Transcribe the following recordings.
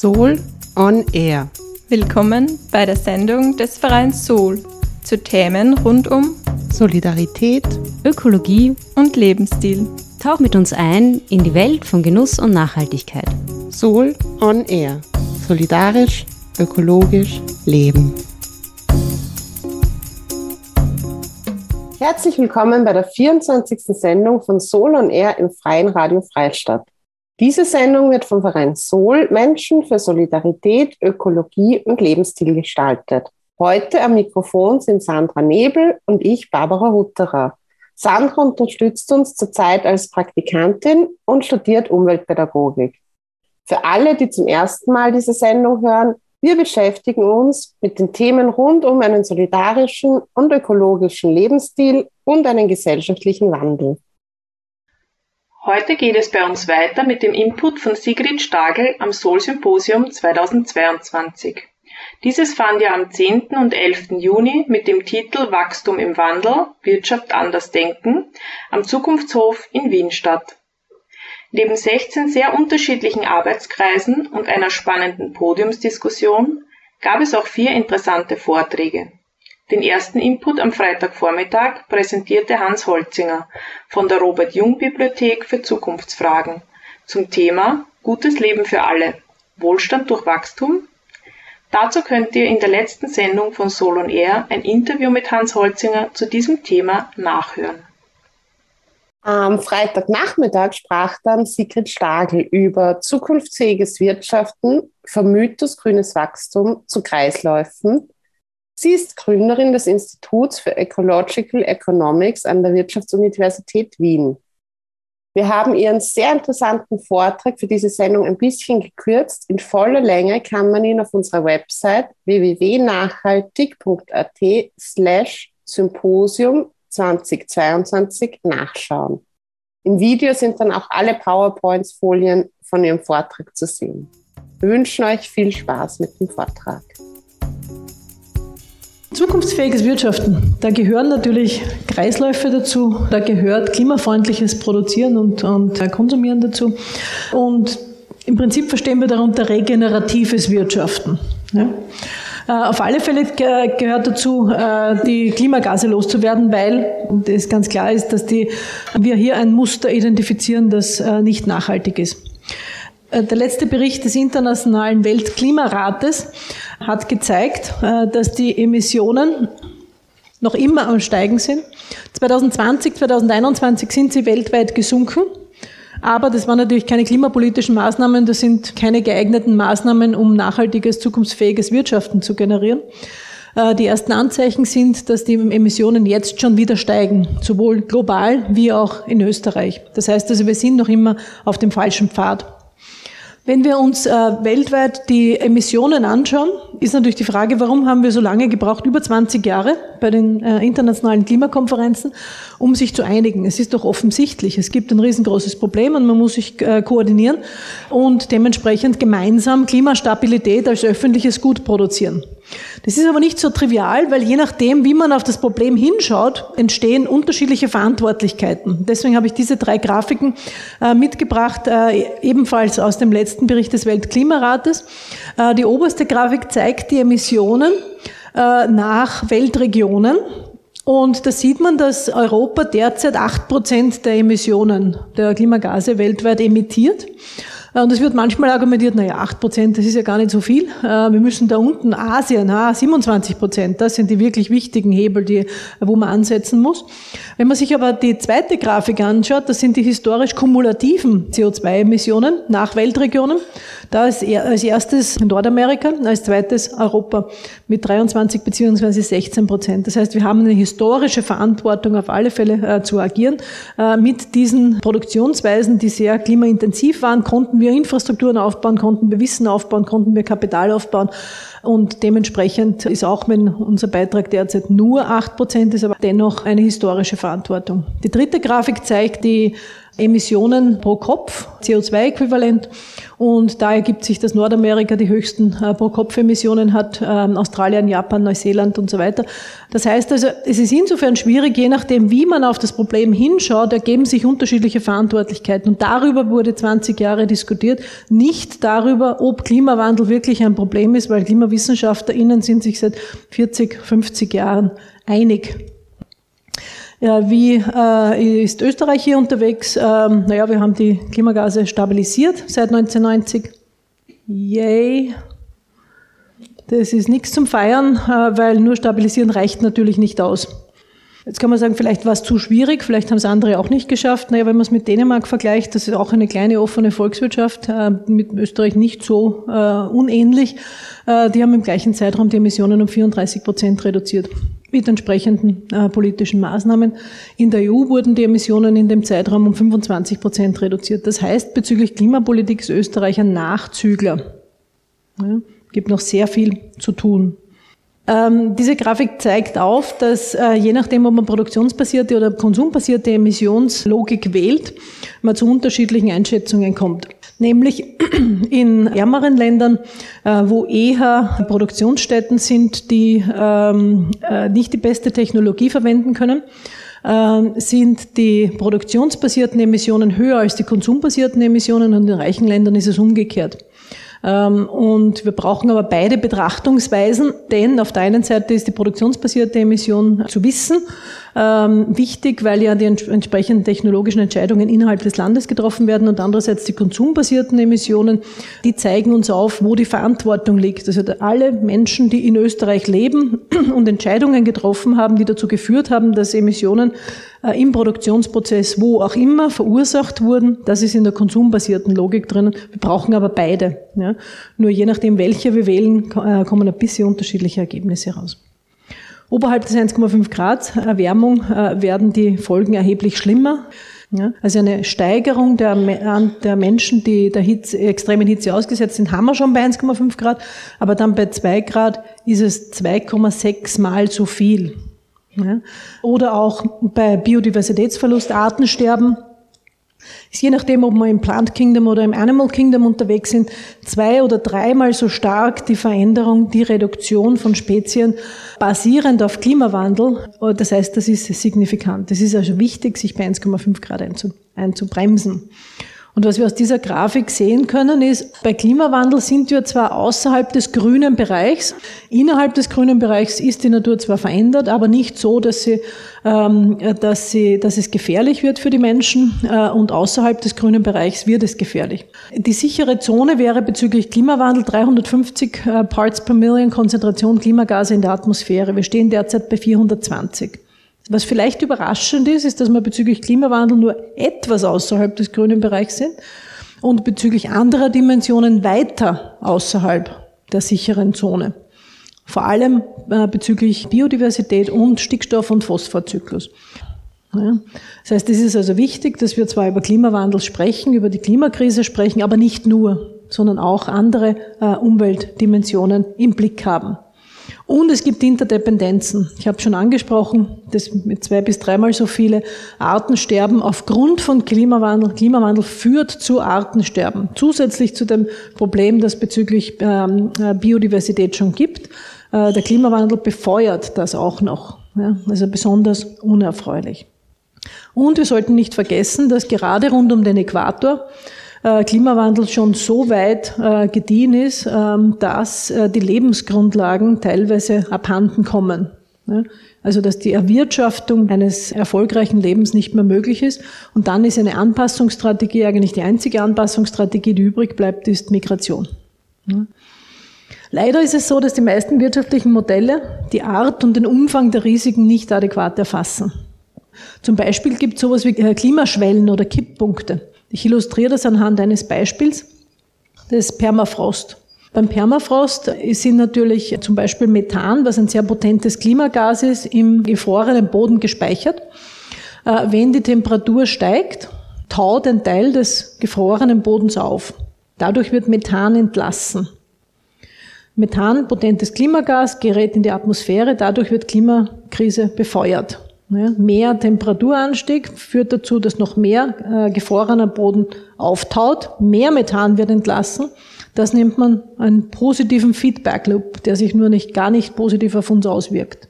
Soul on Air. Willkommen bei der Sendung des Vereins Soul zu Themen rund um Solidarität, Ökologie und Lebensstil. Tauch mit uns ein in die Welt von Genuss und Nachhaltigkeit. Soul on Air. Solidarisch, ökologisch, leben. Herzlich willkommen bei der 24. Sendung von Soul on Air im Freien Radio Freistadt. Diese Sendung wird vom Verein Soul Menschen für Solidarität, Ökologie und Lebensstil gestaltet. Heute am Mikrofon sind Sandra Nebel und ich, Barbara Hutterer. Sandra unterstützt uns zurzeit als Praktikantin und studiert Umweltpädagogik. Für alle, die zum ersten Mal diese Sendung hören, wir beschäftigen uns mit den Themen rund um einen solidarischen und ökologischen Lebensstil und einen gesellschaftlichen Wandel. Heute geht es bei uns weiter mit dem Input von Sigrid Stagel am Sol Symposium 2022. Dieses fand ja am 10. und 11. Juni mit dem Titel Wachstum im Wandel, Wirtschaft anders denken am Zukunftshof in Wien statt. Neben 16 sehr unterschiedlichen Arbeitskreisen und einer spannenden Podiumsdiskussion gab es auch vier interessante Vorträge. Den ersten Input am Freitagvormittag präsentierte Hans Holzinger von der Robert Jung Bibliothek für Zukunftsfragen zum Thema Gutes Leben für alle. Wohlstand durch Wachstum? Dazu könnt ihr in der letzten Sendung von Solon Air ein Interview mit Hans Holzinger zu diesem Thema nachhören. Am Freitagnachmittag sprach dann Sigrid Stagel über zukunftsfähiges Wirtschaften, Mythos grünes Wachstum zu Kreisläufen Sie ist Gründerin des Instituts für Ecological Economics an der Wirtschaftsuniversität Wien. Wir haben ihren sehr interessanten Vortrag für diese Sendung ein bisschen gekürzt. In voller Länge kann man ihn auf unserer Website www.nachhaltig.at slash Symposium 2022 nachschauen. Im Video sind dann auch alle PowerPoints-Folien von ihrem Vortrag zu sehen. Wir wünschen euch viel Spaß mit dem Vortrag. Zukunftsfähiges Wirtschaften, da gehören natürlich Kreisläufe dazu, da gehört klimafreundliches Produzieren und, und Konsumieren dazu. Und im Prinzip verstehen wir darunter regeneratives Wirtschaften. Ja? Äh, auf alle Fälle gehört dazu, äh, die Klimagase loszuwerden, weil es ganz klar ist, dass die, wir hier ein Muster identifizieren, das äh, nicht nachhaltig ist. Äh, der letzte Bericht des Internationalen Weltklimarates hat gezeigt, äh, dass die Emissionen noch immer am Steigen sind. 2020, 2021 sind sie weltweit gesunken. Aber das waren natürlich keine klimapolitischen Maßnahmen, das sind keine geeigneten Maßnahmen, um nachhaltiges, zukunftsfähiges Wirtschaften zu generieren. Äh, die ersten Anzeichen sind, dass die Emissionen jetzt schon wieder steigen, sowohl global wie auch in Österreich. Das heißt also, wir sind noch immer auf dem falschen Pfad. Wenn wir uns äh, weltweit die Emissionen anschauen, ist natürlich die Frage, warum haben wir so lange gebraucht, über 20 Jahre bei den äh, internationalen Klimakonferenzen, um sich zu einigen. Es ist doch offensichtlich, es gibt ein riesengroßes Problem und man muss sich äh, koordinieren und dementsprechend gemeinsam Klimastabilität als öffentliches Gut produzieren. Das ist aber nicht so trivial, weil je nachdem, wie man auf das Problem hinschaut, entstehen unterschiedliche Verantwortlichkeiten. Deswegen habe ich diese drei Grafiken äh, mitgebracht, äh, ebenfalls aus dem letzten Bericht des Weltklimarates. Die oberste Grafik zeigt die Emissionen nach Weltregionen. Und da sieht man, dass Europa derzeit acht Prozent der Emissionen der Klimagase weltweit emittiert. Äh, und es wird manchmal argumentiert, naja, 8 Prozent, das ist ja gar nicht so viel. Äh, wir müssen da unten Asien, 27 Prozent, das sind die wirklich wichtigen Hebel, die, wo man ansetzen muss. Wenn man sich aber die zweite Grafik anschaut, das sind die historisch kumulativen CO2-Emissionen nach Weltregionen. Da ist als erstes Nordamerika, als zweites Europa mit 23 beziehungsweise 16 Prozent. Das heißt, wir haben eine historische Verantwortung auf alle Fälle äh, zu agieren. Mit diesen Produktionsweisen, die sehr klimaintensiv waren, konnten wir Infrastrukturen aufbauen, konnten wir Wissen aufbauen, konnten wir Kapital aufbauen Und dementsprechend ist auch, wenn unser Beitrag derzeit nur acht Prozent ist, aber dennoch eine historische Verantwortung. Die dritte Grafik zeigt die Emissionen pro Kopf, CO2-Äquivalent. Und da ergibt sich, dass Nordamerika die höchsten äh, Pro-Kopf-Emissionen hat, ähm, Australien, Japan, Neuseeland und so weiter. Das heißt also, es ist insofern schwierig, je nachdem, wie man auf das Problem hinschaut, ergeben sich unterschiedliche Verantwortlichkeiten. Und darüber wurde 20 Jahre diskutiert, nicht darüber, ob Klimawandel wirklich ein Problem ist, weil KlimawissenschaftlerInnen sind sich seit 40, 50 Jahren einig. Ja, wie äh, ist Österreich hier unterwegs? Ähm, naja, wir haben die Klimagase stabilisiert seit 1990. Yay. Das ist nichts zum Feiern, äh, weil nur stabilisieren reicht natürlich nicht aus. Jetzt kann man sagen, vielleicht war es zu schwierig, vielleicht haben es andere auch nicht geschafft. Naja, wenn man es mit Dänemark vergleicht, das ist auch eine kleine offene Volkswirtschaft, äh, mit Österreich nicht so äh, unähnlich. Äh, die haben im gleichen Zeitraum die Emissionen um 34 Prozent reduziert mit entsprechenden äh, politischen Maßnahmen. In der EU wurden die Emissionen in dem Zeitraum um 25 Prozent reduziert. Das heißt, bezüglich Klimapolitik ist Österreich ein Nachzügler. Ja, gibt noch sehr viel zu tun. Ähm, diese Grafik zeigt auf, dass äh, je nachdem, ob man produktionsbasierte oder konsumbasierte Emissionslogik wählt, man zu unterschiedlichen Einschätzungen kommt nämlich in ärmeren Ländern, äh, wo eher Produktionsstätten sind, die ähm, äh, nicht die beste Technologie verwenden können äh, sind die produktionsbasierten Emissionen höher als die konsumbasierten Emissionen und in reichen Ländern ist es umgekehrt. Ähm, und wir brauchen aber beide Betrachtungsweisen, denn auf der einen Seite ist die produktionsbasierte Emission zu wissen ähm, wichtig, weil ja die entsprechenden technologischen Entscheidungen innerhalb des Landes getroffen werden und andererseits die konsumbasierten Emissionen, die zeigen uns auf, wo die Verantwortung liegt. Also alle Menschen, die in Österreich leben und Entscheidungen getroffen haben, die dazu geführt haben, dass Emissionen im Produktionsprozess, wo auch immer, verursacht wurden. Das ist in der konsumbasierten Logik drinnen. Wir brauchen aber beide. Ja. Nur je nachdem, welche wir wählen, äh, kommen ein bisschen unterschiedliche Ergebnisse raus. Oberhalb des 1,5 Grad Erwärmung äh, werden die Folgen erheblich schlimmer. Ja, also eine Steigerung der, der Menschen, die der Hitze, extremen Hitze ausgesetzt sind, haben wir schon bei 1,5 Grad, aber dann bei 2 Grad ist es 2,6 mal so viel. Ja, oder auch bei Biodiversitätsverlust, Artensterben, ist je nachdem, ob wir im Plant Kingdom oder im Animal Kingdom unterwegs sind, zwei oder dreimal so stark die Veränderung, die Reduktion von Spezien basierend auf Klimawandel. Das heißt, das ist signifikant. Es ist also wichtig, sich bei 1,5 Grad einzubremsen. Und was wir aus dieser Grafik sehen können, ist, bei Klimawandel sind wir zwar außerhalb des grünen Bereichs. Innerhalb des grünen Bereichs ist die Natur zwar verändert, aber nicht so, dass, sie, ähm, dass, sie, dass es gefährlich wird für die Menschen. Äh, und außerhalb des grünen Bereichs wird es gefährlich. Die sichere Zone wäre bezüglich Klimawandel 350 äh, Parts per Million Konzentration Klimagase in der Atmosphäre. Wir stehen derzeit bei 420. Was vielleicht überraschend ist, ist, dass wir bezüglich Klimawandel nur etwas außerhalb des grünen Bereichs sind und bezüglich anderer Dimensionen weiter außerhalb der sicheren Zone. Vor allem äh, bezüglich Biodiversität und Stickstoff- und Phosphorzyklus. Das heißt, es ist also wichtig, dass wir zwar über Klimawandel sprechen, über die Klimakrise sprechen, aber nicht nur, sondern auch andere äh, Umweltdimensionen im Blick haben. Und es gibt Interdependenzen. Ich habe schon angesprochen, dass mit zwei bis dreimal so viele Arten sterben aufgrund von Klimawandel. Klimawandel führt zu Artensterben. Zusätzlich zu dem Problem, das bezüglich ähm, äh, Biodiversität schon gibt. Äh, der Klimawandel befeuert das auch noch. Also besonders unerfreulich. Und wir sollten nicht vergessen, dass gerade rund um den Äquator Klimawandel schon so weit äh, gediehen ist, ähm, dass äh, die Lebensgrundlagen teilweise abhanden kommen. Also dass die Erwirtschaftung eines erfolgreichen Lebens nicht mehr möglich ist. Und dann ist eine Anpassungsstrategie eigentlich die einzige Anpassungsstrategie, die übrig bleibt, ist Migration. Leider ist es so, dass die meisten wirtschaftlichen Modelle die Art und den Umfang der Risiken nicht adäquat erfassen. Zum Beispiel gibt es sowas wie Klimaschwellen oder Kipppunkte. Ich illustriere das anhand eines Beispiels, des Permafrost. Beim Permafrost sind natürlich zum Beispiel Methan, was ein sehr potentes Klimagas ist, im gefrorenen Boden gespeichert. Äh, wenn die Temperatur steigt, taut ein Teil des gefrorenen Bodens auf. Dadurch wird Methan entlassen. Methan, potentes Klimagas, gerät in die Atmosphäre, dadurch wird Klimakrise befeuert. Mehr Temperaturanstieg führt dazu, dass noch mehr äh, gefrorener Boden auftaut, mehr Methan wird entlassen. Das nennt man einen positiven Feedback Loop, der sich nur nicht gar nicht positiv auf uns auswirkt.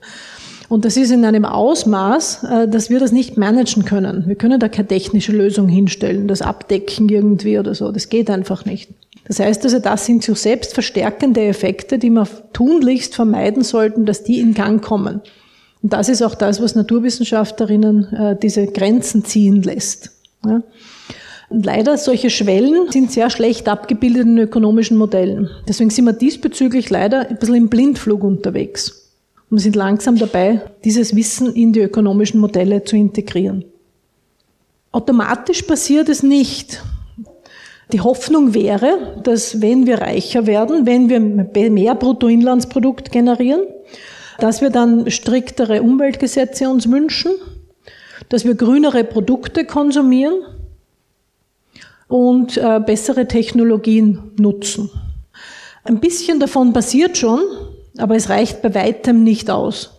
Und das ist in einem Ausmaß, äh, dass wir das nicht managen können. Wir können da keine technische Lösung hinstellen, das abdecken irgendwie oder so. Das geht einfach nicht. Das heißt also, das sind so selbstverstärkende Effekte, die wir tunlichst vermeiden sollten, dass die in Gang kommen. Und das ist auch das, was Naturwissenschaftlerinnen äh, diese Grenzen ziehen lässt. Und leider solche Schwellen sind sehr schlecht abgebildet in ökonomischen Modellen. Deswegen sind wir diesbezüglich leider ein bisschen im Blindflug unterwegs. Und wir sind langsam dabei, dieses Wissen in die ökonomischen Modelle zu integrieren. Automatisch passiert es nicht. Die Hoffnung wäre, dass wenn wir reicher werden, wenn wir mehr Bruttoinlandsprodukt generieren, dass wir dann striktere Umweltgesetze uns wünschen, dass wir grünere Produkte konsumieren und äh, bessere Technologien nutzen. Ein bisschen davon passiert schon, aber es reicht bei weitem nicht aus.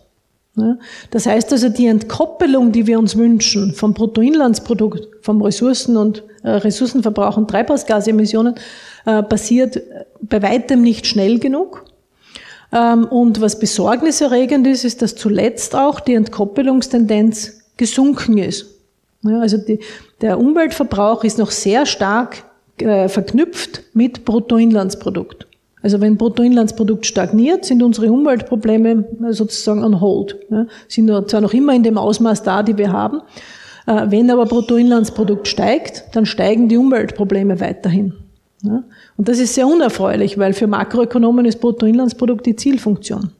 Das heißt also, die Entkoppelung, die wir uns wünschen vom Bruttoinlandsprodukt, vom Ressourcen- und äh, Ressourcenverbrauch und Treibhausgasemissionen, äh, passiert bei weitem nicht schnell genug. Ähm, und was besorgniserregend ist, ist, dass zuletzt auch die Entkoppelungstendenz gesunken ist. Also die, der Umweltverbrauch ist noch sehr stark äh, verknüpft mit Bruttoinlandsprodukt. Also wenn Bruttoinlandsprodukt stagniert, sind unsere Umweltprobleme sozusagen on hold. Sind zwar noch immer in dem Ausmaß da, die wir haben. Äh, wenn aber Bruttoinlandsprodukt steigt, dann steigen die Umweltprobleme weiterhin. Und das ist sehr unerfreulich, weil für Makroökonomen ist Bruttoinlandsprodukt die Zielfunktion.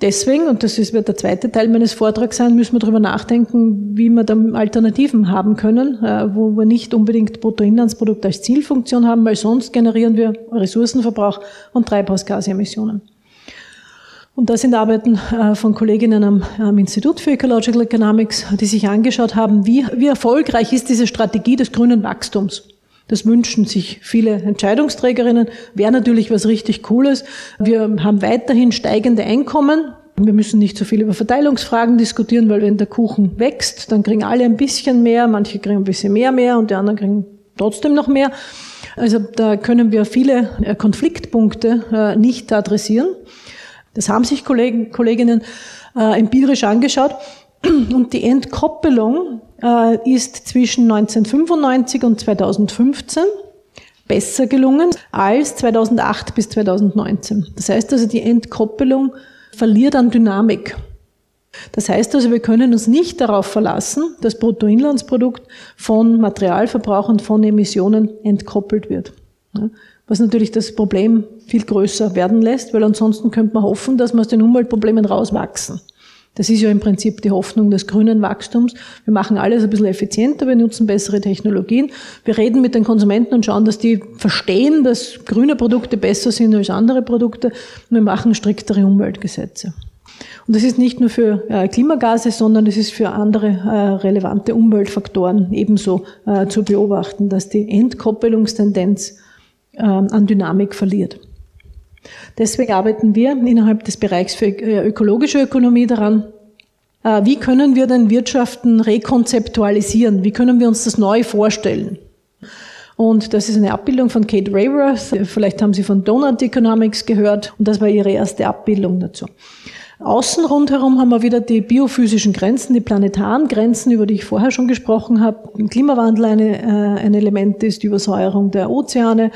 Deswegen, und das wird der zweite Teil meines Vortrags sein, müssen wir darüber nachdenken, wie wir da Alternativen haben können, äh, wo wir nicht unbedingt Bruttoinlandsprodukt als Zielfunktion haben, weil sonst generieren wir Ressourcenverbrauch und Treibhausgasemissionen. Und das sind Arbeiten äh, von Kolleginnen am, am, Institut für Ecological Economics, die sich angeschaut haben, wie, wie erfolgreich ist diese Strategie des grünen Wachstums. Das wünschen sich viele Entscheidungsträgerinnen. Wäre natürlich was richtig Cooles. Wir haben weiterhin steigende Einkommen. Wir müssen nicht so viel über Verteilungsfragen diskutieren, weil wenn der Kuchen wächst, dann kriegen alle ein bisschen mehr, manche kriegen ein bisschen mehr mehr und die anderen kriegen trotzdem noch mehr. Also da können wir viele äh, Konfliktpunkte äh, nicht adressieren. Das haben sich Kollegen, Kolleginnen äh, empirisch angeschaut. Und die Entkoppelung äh, ist zwischen 1995 und 2015 besser gelungen als 2008 bis 2019. Das heißt also, die Entkoppelung verliert an Dynamik. Das heißt also, wir können uns nicht darauf verlassen, dass Bruttoinlandsprodukt von Materialverbrauch und von Emissionen entkoppelt wird. Was natürlich das Problem viel größer werden lässt, weil ansonsten könnte man hoffen, dass wir aus den Umweltproblemen rauswachsen. Das ist ja im Prinzip die Hoffnung des grünen Wachstums. Wir machen alles ein bisschen effizienter, wir nutzen bessere Technologien. Wir reden mit den Konsumenten und schauen, dass die verstehen, dass grüne Produkte besser sind als andere Produkte. Und wir machen striktere Umweltgesetze. Und das ist nicht nur für äh, Klimagase, sondern es ist für andere äh, relevante Umweltfaktoren ebenso äh, zu beobachten, dass die Entkoppelungstendenz ähm, an Dynamik verliert. Deswegen arbeiten wir innerhalb des Bereichs für äh, ökologische Ökonomie daran, äh, wie können wir denn Wirtschaften rekonzeptualisieren? Wie können wir uns das neu vorstellen? Und das ist eine Abbildung von Kate Rayworth. Vielleicht haben Sie von Donut Economics gehört. Und das war ihre erste Abbildung dazu. Außen rundherum haben wir wieder die biophysischen Grenzen, die planetaren Grenzen, über die ich vorher schon gesprochen habe. Im Klimawandel eine, äh, ein Element ist die Übersäuerung der Ozeane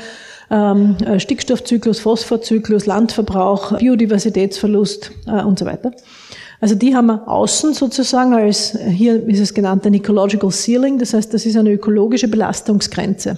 ähm, äh, Stickstoffzyklus, Phosphorzyklus, Landverbrauch, Biodiversitätsverlust äh, und so weiter. Also die haben wir außen sozusagen als, hier ist es genannt ein Ecological Ceiling, das heißt, das ist eine ökologische Belastungsgrenze.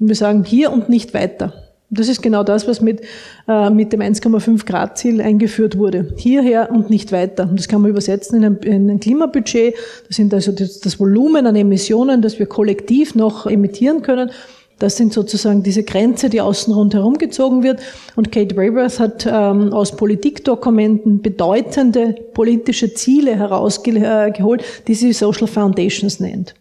Und wir sagen hier und nicht weiter. Das ist genau das, was mit, äh, mit dem 1,5 Grad Ziel eingeführt wurde. Hierher und nicht weiter. Und das kann man übersetzen in ein, in ein Klimabudget. Das sind also das, das Volumen an Emissionen, das wir kollektiv noch emittieren können. Das sind sozusagen diese Grenze, die außen rundherum gezogen wird. Und Kate Rayworth hat ähm, aus Politikdokumenten bedeutende politische Ziele herausgeholt, die sie Social Foundations nennt.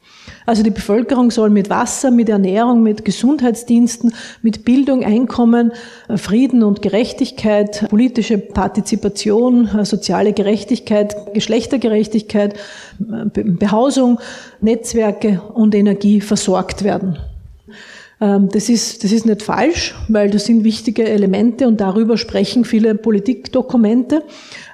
Also die Bevölkerung soll mit Wasser, mit Ernährung, mit Gesundheitsdiensten, mit Bildung, Einkommen, äh, Frieden und Gerechtigkeit, politische Partizipation, äh, soziale Gerechtigkeit, Geschlechtergerechtigkeit, äh, Behausung, Netzwerke und Energie versorgt werden. Ähm, das ist, das ist nicht falsch, weil das sind wichtige Elemente und darüber sprechen viele Politikdokumente.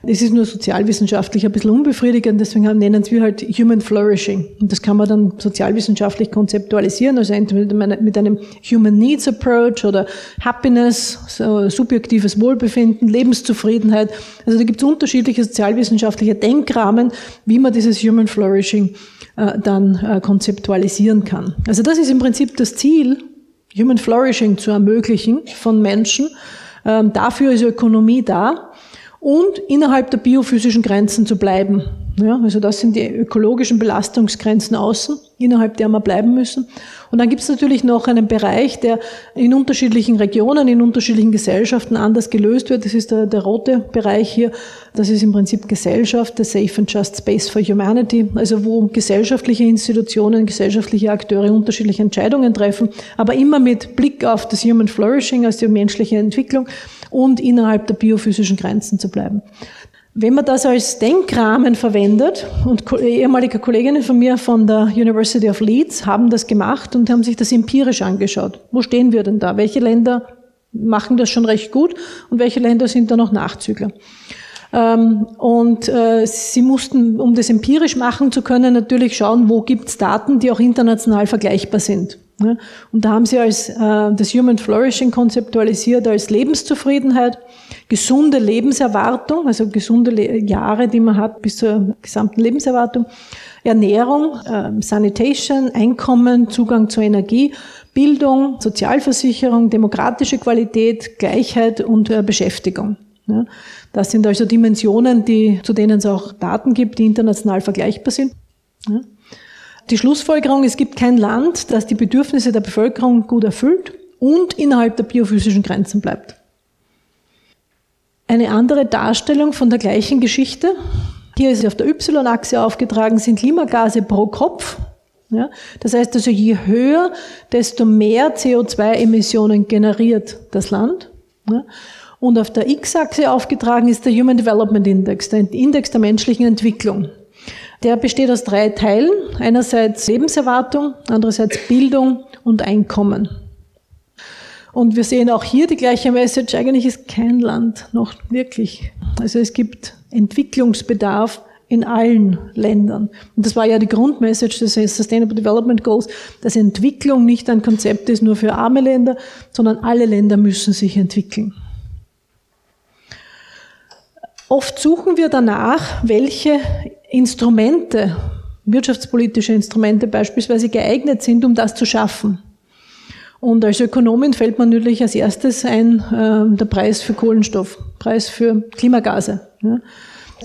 Das ist nur sozialwissenschaftlich ein bisschen unbefriedigend, deswegen nennen wir halt Human Flourishing. Und das kann man dann sozialwissenschaftlich konzeptualisieren, also entweder mit einem Human Needs Approach oder Happiness, so subjektives Wohlbefinden, Lebenszufriedenheit. Also da gibt es unterschiedliche sozialwissenschaftliche Denkrahmen, wie man dieses Human Flourishing äh, dann äh, konzeptualisieren kann. Also das ist im Prinzip das Ziel Human Flourishing zu ermöglichen von Menschen. Ähm, dafür ist Ökonomie da und innerhalb der biophysischen Grenzen zu bleiben. Ja, also das sind die ökologischen Belastungsgrenzen außen, innerhalb der wir bleiben müssen. Und dann gibt es natürlich noch einen Bereich, der in unterschiedlichen Regionen, in unterschiedlichen Gesellschaften anders gelöst wird. Das ist der, der rote Bereich hier. Das ist im Prinzip Gesellschaft, der Safe and Just Space for Humanity, also wo gesellschaftliche Institutionen, gesellschaftliche Akteure unterschiedliche Entscheidungen treffen, aber immer mit Blick auf das Human Flourishing, also die menschliche Entwicklung und innerhalb der biophysischen Grenzen zu bleiben. Wenn man das als Denkrahmen verwendet, und ehemalige Kolleginnen von mir von der University of Leeds haben das gemacht und haben sich das empirisch angeschaut. Wo stehen wir denn da? Welche Länder machen das schon recht gut und welche Länder sind da noch Nachzügler? Ähm, und äh, sie mussten, um das empirisch machen zu können, natürlich schauen, wo gibt es Daten, die auch international vergleichbar sind. Und da haben sie als äh, das Human Flourishing konzeptualisiert als Lebenszufriedenheit, gesunde Lebenserwartung, also gesunde Le Jahre, die man hat bis zur gesamten Lebenserwartung, Ernährung, äh, Sanitation, Einkommen, Zugang zur Energie, Bildung, Sozialversicherung, demokratische Qualität, Gleichheit und äh, Beschäftigung. Ja. Das sind also Dimensionen, die, zu denen es auch Daten gibt, die international vergleichbar sind. Ja. Die Schlussfolgerung, es gibt kein Land, das die Bedürfnisse der Bevölkerung gut erfüllt und innerhalb der biophysischen Grenzen bleibt. Eine andere Darstellung von der gleichen Geschichte, hier ist auf der Y-Achse aufgetragen, sind Klimagase pro Kopf. Ja, das heißt also, je höher, desto mehr CO2-Emissionen generiert das Land. Ja, und auf der X-Achse aufgetragen ist der Human Development Index, der Index der menschlichen Entwicklung. Der besteht aus drei Teilen. Einerseits Lebenserwartung, andererseits Bildung und Einkommen. Und wir sehen auch hier die gleiche Message. Eigentlich ist kein Land noch wirklich. Also es gibt Entwicklungsbedarf in allen Ländern. Und das war ja die Grundmessage des Sustainable Development Goals, dass Entwicklung nicht ein Konzept ist nur für arme Länder, sondern alle Länder müssen sich entwickeln. Oft suchen wir danach, welche Instrumente, wirtschaftspolitische Instrumente beispielsweise geeignet sind, um das zu schaffen. Und als Ökonomin fällt man natürlich als erstes ein äh, der Preis für Kohlenstoff, Preis für Klimagase. Ja.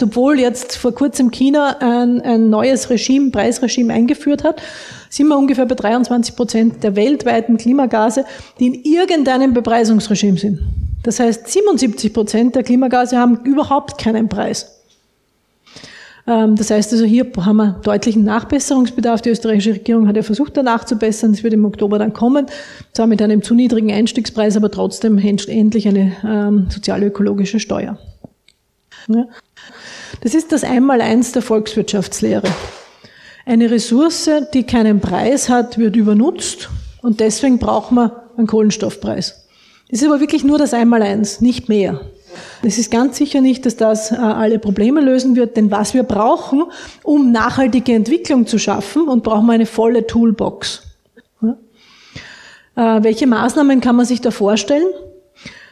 Obwohl jetzt vor kurzem China ein, ein neues Regime, Preisregime eingeführt hat, sind wir ungefähr bei 23 Prozent der weltweiten Klimagase, die in irgendeinem Bepreisungsregime sind. Das heißt, 77 Prozent der Klimagase haben überhaupt keinen Preis. Ähm, das heißt also, hier haben wir deutlichen Nachbesserungsbedarf. Die österreichische Regierung hat ja versucht, da nachzubessern. Das wird im Oktober dann kommen. Zwar mit einem zu niedrigen Einstiegspreis, aber trotzdem endlich eine ähm, sozialökologische Steuer. Das ist das Einmaleins der Volkswirtschaftslehre. Eine Ressource, die keinen Preis hat, wird übernutzt und deswegen braucht man einen Kohlenstoffpreis. Das ist aber wirklich nur das Einmaleins, nicht mehr. Es ist ganz sicher nicht, dass das äh, alle Probleme lösen wird, denn was wir brauchen, um nachhaltige Entwicklung zu schaffen, und brauchen wir eine volle Toolbox. Äh, welche Maßnahmen kann man sich da vorstellen?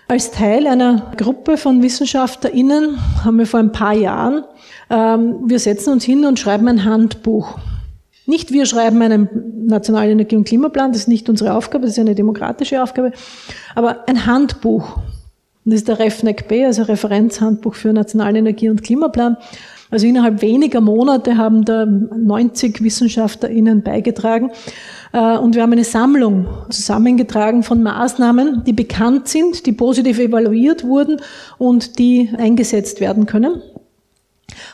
Als Teil einer Gruppe von WissenschaftlerInnen haben wir vor ein paar Jahren, ähm, wir setzen uns hin und schreiben ein Handbuch. Nicht wir schreiben einen nationalen Energie- und Klimaplan, das ist nicht unsere Aufgabe, das ist eine demokratische Aufgabe, aber ein Handbuch. Und das ist der REFNEC B, also Referenzhandbuch für Nationalen Energie- und Klimaplan. Also innerhalb weniger Monate haben da 90 WissenschaftlerInnen beigetragen. Äh, und wir haben eine Sammlung zusammengetragen von Maßnahmen, die bekannt sind, die positiv evaluiert wurden und die eingesetzt werden können.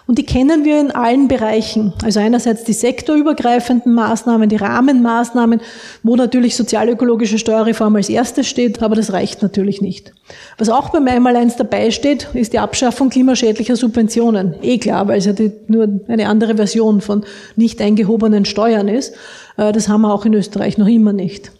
Und die kennen wir in allen Bereichen. Also einerseits die sektorübergreifenden Maßnahmen, die Rahmenmaßnahmen, wo natürlich sozialökologische Steuerreform als erstes steht, aber das reicht natürlich nicht. Was auch beim Einmaleins dabei steht, ist die Abschaffung klimaschädlicher Subventionen. Eh klar, weil es ja die, nur eine andere Version von nicht eingehobenen Steuern ist. Äh, das haben wir auch in Österreich noch immer nicht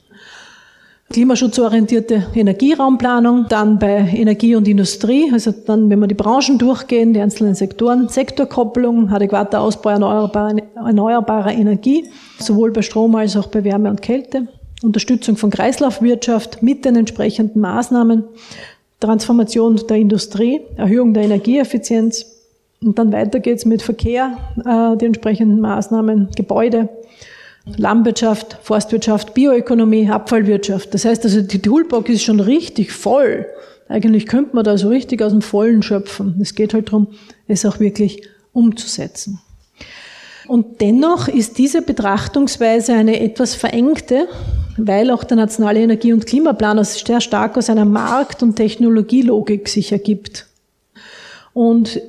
klimaschutzorientierte Energieraumplanung, dann bei Energie und Industrie, also dann, wenn wir die Branchen durchgehen, die einzelnen Sektoren, Sektorkopplung, adäquater Ausbau erneuerbarer, erneuerbarer Energie, sowohl bei Strom als auch bei Wärme und Kälte, Unterstützung von Kreislaufwirtschaft mit den entsprechenden Maßnahmen, Transformation der Industrie, Erhöhung der Energieeffizienz. Und dann weiter geht's mit Verkehr, äh, die entsprechenden Maßnahmen, Gebäude, Landwirtschaft, Forstwirtschaft, Bioökonomie, Abfallwirtschaft. Das heißt also, die Toolbox ist schon richtig voll. Eigentlich könnte man da so richtig aus dem Vollen schöpfen. Es geht halt darum, es auch wirklich umzusetzen. Und dennoch ist diese Betrachtungsweise eine etwas verengte, weil auch der nationale Energie- und Klimaplan sehr stark aus einer Markt- und Technologielogik sich ergibt. Und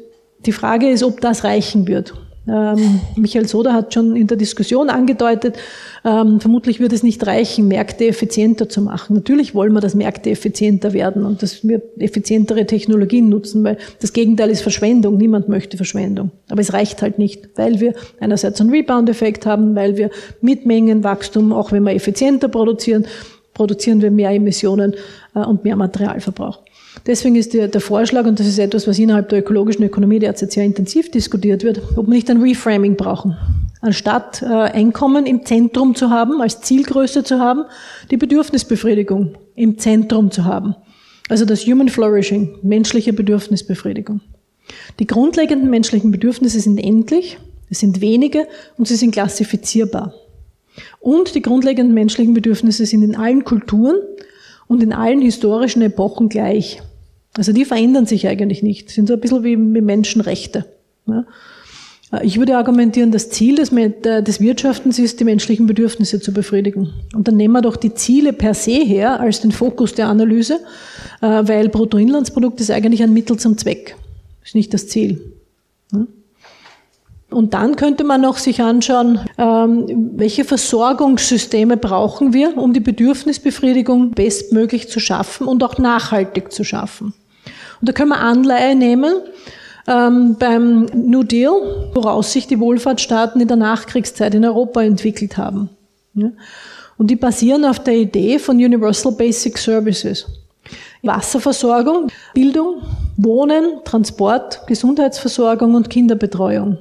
die Frage ist, ob das reichen wird. Ähm, Michael Soder hat schon in der Diskussion angedeutet, ähm, vermutlich wird es nicht reichen, Märkte effizienter zu machen. Natürlich wollen wir, dass Märkte effizienter werden und dass wir effizientere Technologien nutzen, weil das Gegenteil ist Verschwendung. Niemand möchte Verschwendung. Aber es reicht halt nicht, weil wir einerseits einen Rebound-Effekt haben, weil wir mit Mengenwachstum, auch wenn wir effizienter produzieren, produzieren wir mehr Emissionen äh, und mehr Materialverbrauch. Deswegen ist der, der, Vorschlag, und das ist etwas, was innerhalb der ökologischen Ökonomie derzeit sehr intensiv diskutiert wird, ob wir nicht ein Reframing brauchen. Anstatt äh, Einkommen im Zentrum zu haben, als Zielgröße zu haben, die Bedürfnisbefriedigung im Zentrum zu haben. Also das Human Flourishing, menschliche Bedürfnisbefriedigung. Die grundlegenden menschlichen Bedürfnisse sind endlich, es sind wenige und sie sind klassifizierbar. Und die grundlegenden menschlichen Bedürfnisse sind in allen Kulturen und in allen historischen Epochen gleich. Also die verändern sich eigentlich nicht, sind so ein bisschen wie, wie Menschenrechte. Ja. Ich würde argumentieren, das Ziel des, des Wirtschaftens ist, die menschlichen Bedürfnisse zu befriedigen. Und dann nehmen wir doch die Ziele per se her als den Fokus der Analyse, äh, weil Bruttoinlandsprodukt ist eigentlich ein Mittel zum Zweck, ist nicht das Ziel. Und dann könnte man noch sich anschauen, ähm, welche Versorgungssysteme brauchen wir, um die Bedürfnisbefriedigung bestmöglich zu schaffen und auch nachhaltig zu schaffen. Und da können wir Anleihe nehmen ähm, beim New Deal, woraus sich die Wohlfahrtsstaaten in der Nachkriegszeit in Europa entwickelt haben. Und die basieren auf der Idee von Universal Basic Services. Wasserversorgung, Bildung, Wohnen, Transport, Gesundheitsversorgung und Kinderbetreuung.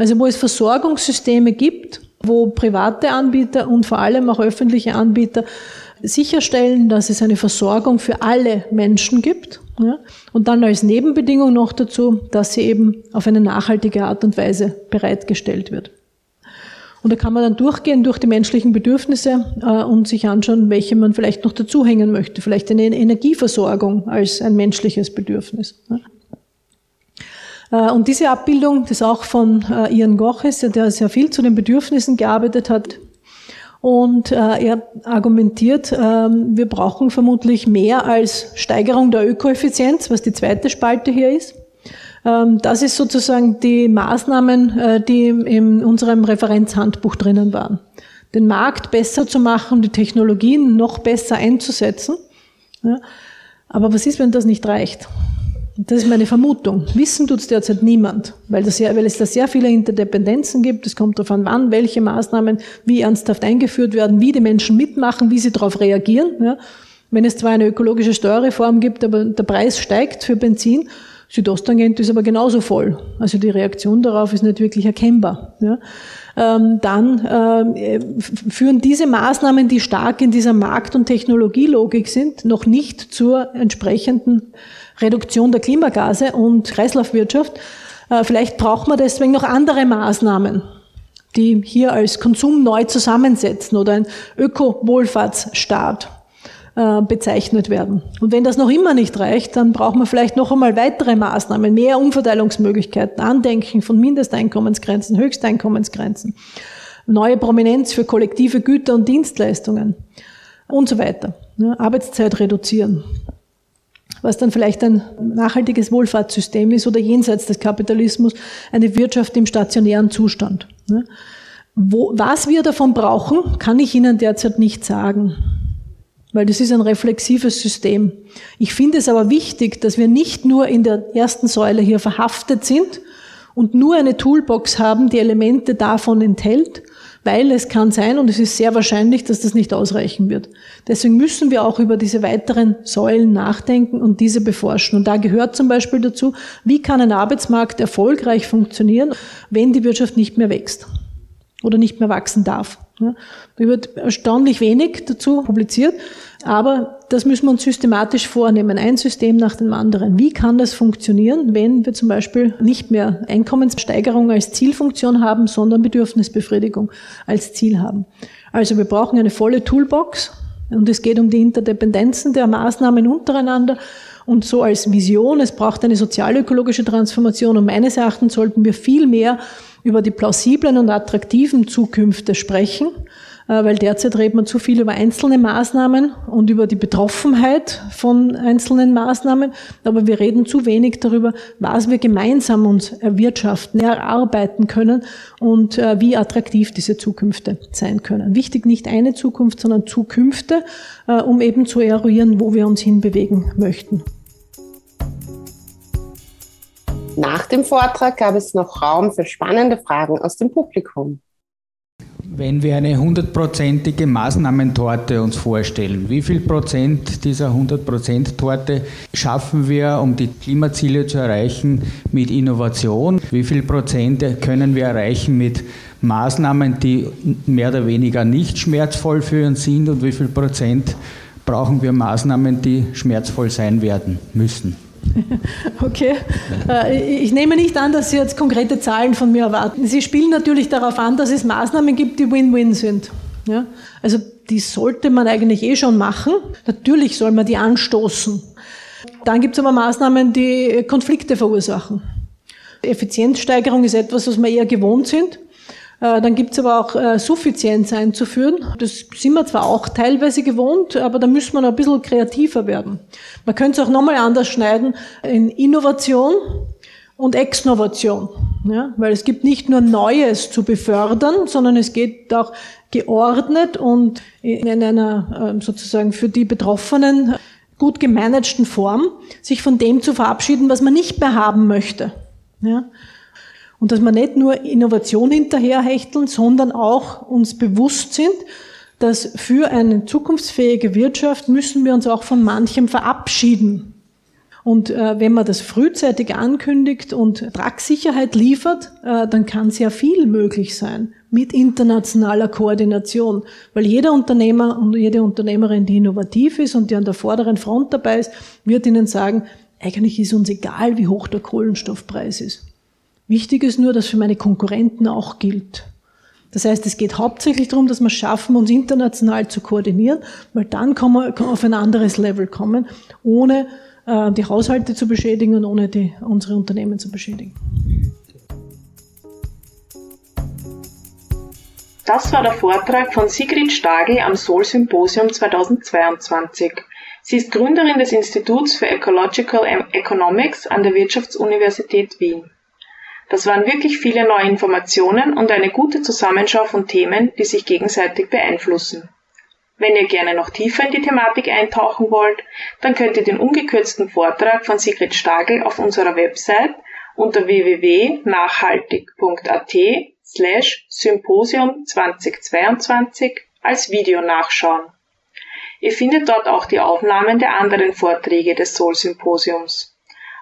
Also wo es Versorgungssysteme gibt, wo private Anbieter und vor allem auch öffentliche Anbieter sicherstellen, dass es eine Versorgung für alle Menschen gibt. Ja, und dann als Nebenbedingung noch dazu, dass sie eben auf eine nachhaltige Art und Weise bereitgestellt wird. Und da kann man dann durchgehen durch die menschlichen Bedürfnisse äh, und sich anschauen, welche man vielleicht noch dazuhängen möchte. Vielleicht eine Energieversorgung als ein menschliches Bedürfnis. Ja. Äh, und diese Abbildung, das ist auch von äh, Ian Goches, der sehr viel zu den Bedürfnissen gearbeitet hat, und äh, er argumentiert, äh, wir brauchen vermutlich mehr als Steigerung der Ökoeffizienz, was die zweite Spalte hier ist. Ähm, das ist sozusagen die Maßnahmen, die in unserem Referenzhandbuch drinnen waren. Den Markt besser zu machen, die Technologien noch besser einzusetzen. Aber was ist, wenn das nicht reicht? Das ist meine Vermutung. Wissen tut es derzeit niemand, weil, das ja, weil es da sehr viele Interdependenzen gibt. Es kommt darauf an, wann welche Maßnahmen wie ernsthaft eingeführt werden, wie die Menschen mitmachen, wie sie darauf reagieren. Ja. Wenn es zwar eine ökologische Steuerreform gibt, aber der Preis steigt für Benzin, Südosttangent ist aber genauso voll. Also die Reaktion darauf ist nicht wirklich erkennbar. Ja. Ähm, dann äh, führen diese Maßnahmen, die stark in dieser Markt- und Technologielogik sind, noch nicht zur entsprechenden Reduktion der Klimagase und Kreislaufwirtschaft. Äh, vielleicht braucht man deswegen noch andere Maßnahmen, die hier als Konsum neu zusammensetzen oder ein Öko-Wohlfahrtsstaat äh, bezeichnet werden. Und wenn das noch immer nicht reicht, dann braucht man vielleicht noch einmal weitere Maßnahmen, mehr Umverteilungsmöglichkeiten, Andenken von Mindesteinkommensgrenzen, Höchsteinkommensgrenzen, neue Prominenz für kollektive Güter und Dienstleistungen und so weiter. Arbeitszeit reduzieren. Was dann vielleicht ein nachhaltiges Wohlfahrtssystem ist oder jenseits des Kapitalismus eine Wirtschaft im stationären Zustand. Ne? Wo, was wir davon brauchen, kann ich Ihnen derzeit nicht sagen, weil das ist ein reflexives System. Ich finde es aber wichtig, dass wir nicht nur in der ersten Säule hier verhaftet sind und nur eine Toolbox haben, die Elemente davon enthält, weil es kann sein und es ist sehr wahrscheinlich, dass das nicht ausreichen wird. Deswegen müssen wir auch über diese weiteren Säulen nachdenken und diese beforschen. Und da gehört zum Beispiel dazu, wie kann ein Arbeitsmarkt erfolgreich funktionieren, wenn die Wirtschaft nicht mehr wächst oder nicht mehr wachsen darf. Da wird erstaunlich wenig dazu publiziert, aber das müssen wir uns systematisch vornehmen, ein System nach dem anderen. Wie kann das funktionieren, wenn wir zum Beispiel nicht mehr Einkommenssteigerung als Zielfunktion haben, sondern Bedürfnisbefriedigung als Ziel haben? Also wir brauchen eine volle Toolbox und es geht um die Interdependenzen der Maßnahmen untereinander. Und so als Vision, es braucht eine sozialökologische Transformation. Und meines Erachtens sollten wir viel mehr über die plausiblen und attraktiven Zukünfte sprechen, weil derzeit redet man zu viel über einzelne Maßnahmen und über die Betroffenheit von einzelnen Maßnahmen, aber wir reden zu wenig darüber, was wir gemeinsam uns erwirtschaften, erarbeiten können und äh, wie attraktiv diese Zukünfte sein können. Wichtig nicht eine Zukunft, sondern Zukünfte, äh, um eben zu eruieren, wo wir uns hinbewegen möchten. Nach dem Vortrag gab es noch Raum für spannende Fragen aus dem Publikum. Wenn wir eine hundertprozentige Maßnahmentorte uns vorstellen, wie viel Prozent dieser 100% Torte schaffen wir, um die Klimaziele zu erreichen mit Innovation? Wie viel Prozent können wir erreichen mit Maßnahmen, die mehr oder weniger nicht schmerzvoll für uns sind? Und wie viel Prozent brauchen wir Maßnahmen, die schmerzvoll sein werden müssen? Okay. Äh, ich nehme nicht an, dass Sie jetzt konkrete Zahlen von mir erwarten. Sie spielen natürlich darauf an, dass es Maßnahmen gibt, die Win-Win sind. Ja? Also die sollte man eigentlich eh schon machen. Natürlich soll man die anstoßen. Dann gibt es aber Maßnahmen, die Konflikte verursachen. Effizienzsteigerung ist etwas, was wir eher gewohnt sind. Äh, dann gibt es aber auch äh, Suffizienz einzuführen. Das sind wir zwar auch teilweise gewohnt, aber da müssen wir noch ein bisschen kreativer werden. Man könnte es auch nochmal anders schneiden in Innovation und Exnovation. Ja, weil es gibt nicht nur Neues zu befördern, sondern es geht auch geordnet und in einer ähm, sozusagen für die Betroffenen gut gemanagten Form, sich von dem zu verabschieden, was man nicht mehr haben möchte. Ja? Und dass wir nicht nur Innovation hinterherhechteln, sondern auch uns bewusst sind, dass für eine zukunftsfähige Wirtschaft müssen wir uns auch von manchem verabschieden. Und äh, wenn man das frühzeitig ankündigt und Tragsicherheit liefert, äh, dann kann sehr viel möglich sein mit internationaler Koordination. Weil jeder Unternehmer und jede Unternehmerin, die innovativ ist und die an der vorderen Front dabei ist, wird Ihnen sagen, eigentlich ist uns egal, wie hoch der Kohlenstoffpreis ist. Wichtig ist nur, dass für meine Konkurrenten auch gilt. Das heißt, es geht hauptsächlich darum, dass wir es schaffen, uns international zu koordinieren, weil dann kann man auf ein anderes Level kommen, ohne äh, die Haushalte zu beschädigen und ohne die, unsere Unternehmen zu beschädigen. Das war der Vortrag von Sigrid Stagel am Sol Symposium 2022. Sie ist Gründerin des Instituts für Ecological Economics an der Wirtschaftsuniversität Wien. Das waren wirklich viele neue Informationen und eine gute Zusammenschau von Themen, die sich gegenseitig beeinflussen. Wenn ihr gerne noch tiefer in die Thematik eintauchen wollt, dann könnt ihr den ungekürzten Vortrag von Sigrid Stagel auf unserer Website unter www.nachhaltig.at slash Symposium 2022 als Video nachschauen. Ihr findet dort auch die Aufnahmen der anderen Vorträge des Soul Symposiums.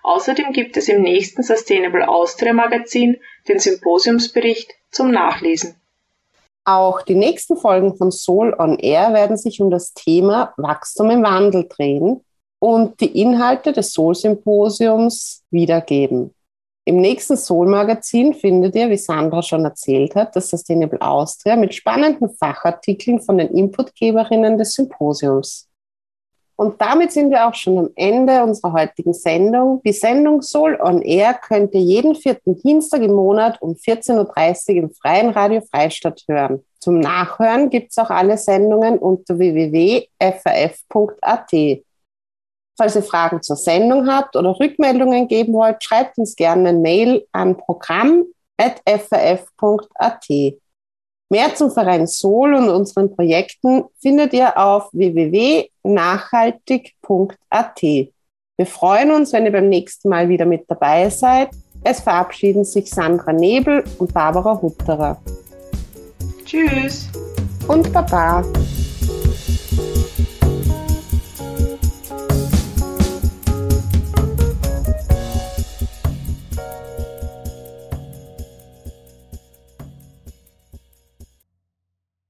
Außerdem gibt es im nächsten Sustainable Austria Magazin den Symposiumsbericht zum Nachlesen. Auch die nächsten Folgen von Soul on Air werden sich um das Thema Wachstum im Wandel drehen und die Inhalte des Soul-Symposiums wiedergeben. Im nächsten Soul-Magazin findet ihr, wie Sandra schon erzählt hat, das Sustainable Austria mit spannenden Fachartikeln von den Inputgeberinnen des Symposiums. Und damit sind wir auch schon am Ende unserer heutigen Sendung. Die Sendung Soul on Air könnt ihr jeden vierten Dienstag im Monat um 14.30 Uhr im Freien Radio Freistadt hören. Zum Nachhören gibt es auch alle Sendungen unter www.frf.at. Falls ihr Fragen zur Sendung habt oder Rückmeldungen geben wollt, schreibt uns gerne eine Mail an programm.frf.at. Mehr zum Verein Sol und unseren Projekten findet ihr auf www.nachhaltig.at. Wir freuen uns, wenn ihr beim nächsten Mal wieder mit dabei seid. Es verabschieden sich Sandra Nebel und Barbara Hutterer. Tschüss und Baba.